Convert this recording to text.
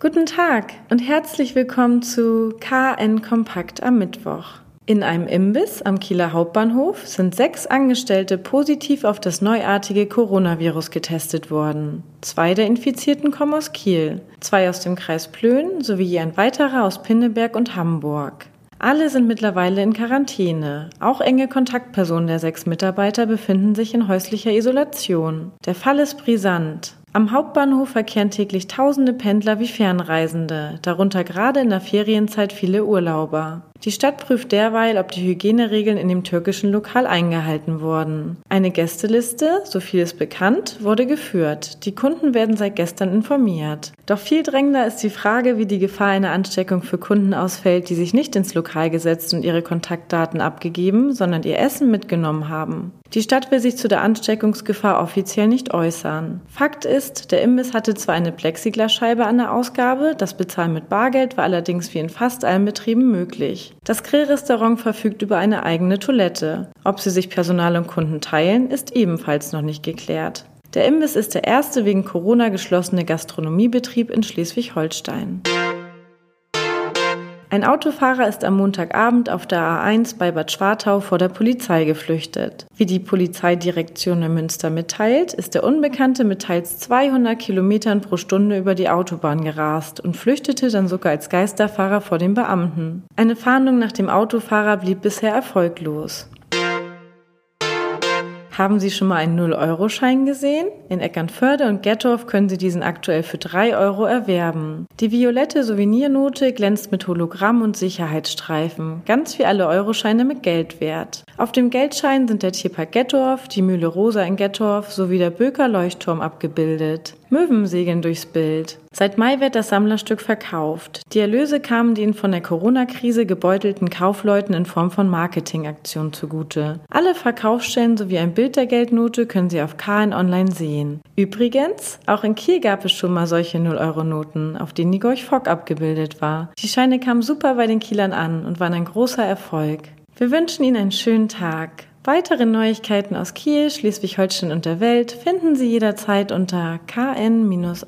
Guten Tag und herzlich willkommen zu KN Kompakt am Mittwoch. In einem Imbiss am Kieler Hauptbahnhof sind sechs Angestellte positiv auf das neuartige Coronavirus getestet worden. Zwei der Infizierten kommen aus Kiel, zwei aus dem Kreis Plön sowie ein weiterer aus Pinneberg und Hamburg. Alle sind mittlerweile in Quarantäne. Auch enge Kontaktpersonen der sechs Mitarbeiter befinden sich in häuslicher Isolation. Der Fall ist brisant. Am Hauptbahnhof verkehren täglich tausende Pendler wie Fernreisende, darunter gerade in der Ferienzeit viele Urlauber. Die Stadt prüft derweil, ob die Hygieneregeln in dem türkischen Lokal eingehalten wurden. Eine Gästeliste, so viel ist bekannt, wurde geführt. Die Kunden werden seit gestern informiert. Doch viel drängender ist die Frage, wie die Gefahr einer Ansteckung für Kunden ausfällt, die sich nicht ins Lokal gesetzt und ihre Kontaktdaten abgegeben, sondern ihr Essen mitgenommen haben. Die Stadt will sich zu der Ansteckungsgefahr offiziell nicht äußern. Fakt ist, der Imbiss hatte zwar eine Plexiglasscheibe an der Ausgabe, das Bezahlen mit Bargeld war allerdings wie in fast allen Betrieben möglich. Das Grill-Restaurant verfügt über eine eigene Toilette. Ob sie sich Personal und Kunden teilen, ist ebenfalls noch nicht geklärt. Der Imbiss ist der erste wegen Corona geschlossene Gastronomiebetrieb in Schleswig-Holstein. Ein Autofahrer ist am Montagabend auf der A1 bei Bad Schwartau vor der Polizei geflüchtet. Wie die Polizeidirektion in Münster mitteilt, ist der Unbekannte mit teils 200 Kilometern pro Stunde über die Autobahn gerast und flüchtete dann sogar als Geisterfahrer vor den Beamten. Eine Fahndung nach dem Autofahrer blieb bisher erfolglos. Haben Sie schon mal einen 0-Euro-Schein gesehen? In Eckernförde und Gettorf können Sie diesen aktuell für 3 Euro erwerben. Die violette Souvenirnote glänzt mit Hologramm und Sicherheitsstreifen, ganz wie alle Euroscheine mit Geldwert. Auf dem Geldschein sind der Tierpark Gettorf, die Mühle Rosa in Gettorf sowie der Böker Leuchtturm abgebildet. Möwen segeln durchs Bild. Seit Mai wird das Sammlerstück verkauft. Die Erlöse kamen den von der Corona-Krise gebeutelten Kaufleuten in Form von Marketingaktionen zugute. Alle Verkaufsstellen sowie ein Bild der Geldnote können Sie auf KN Online sehen. Übrigens, auch in Kiel gab es schon mal solche 0-Euro-Noten, auf denen die Gorch Fock abgebildet war. Die Scheine kamen super bei den Kielern an und waren ein großer Erfolg. Wir wünschen Ihnen einen schönen Tag. Weitere Neuigkeiten aus Kiel, Schleswig-Holstein und der Welt finden Sie jederzeit unter kn-online.de.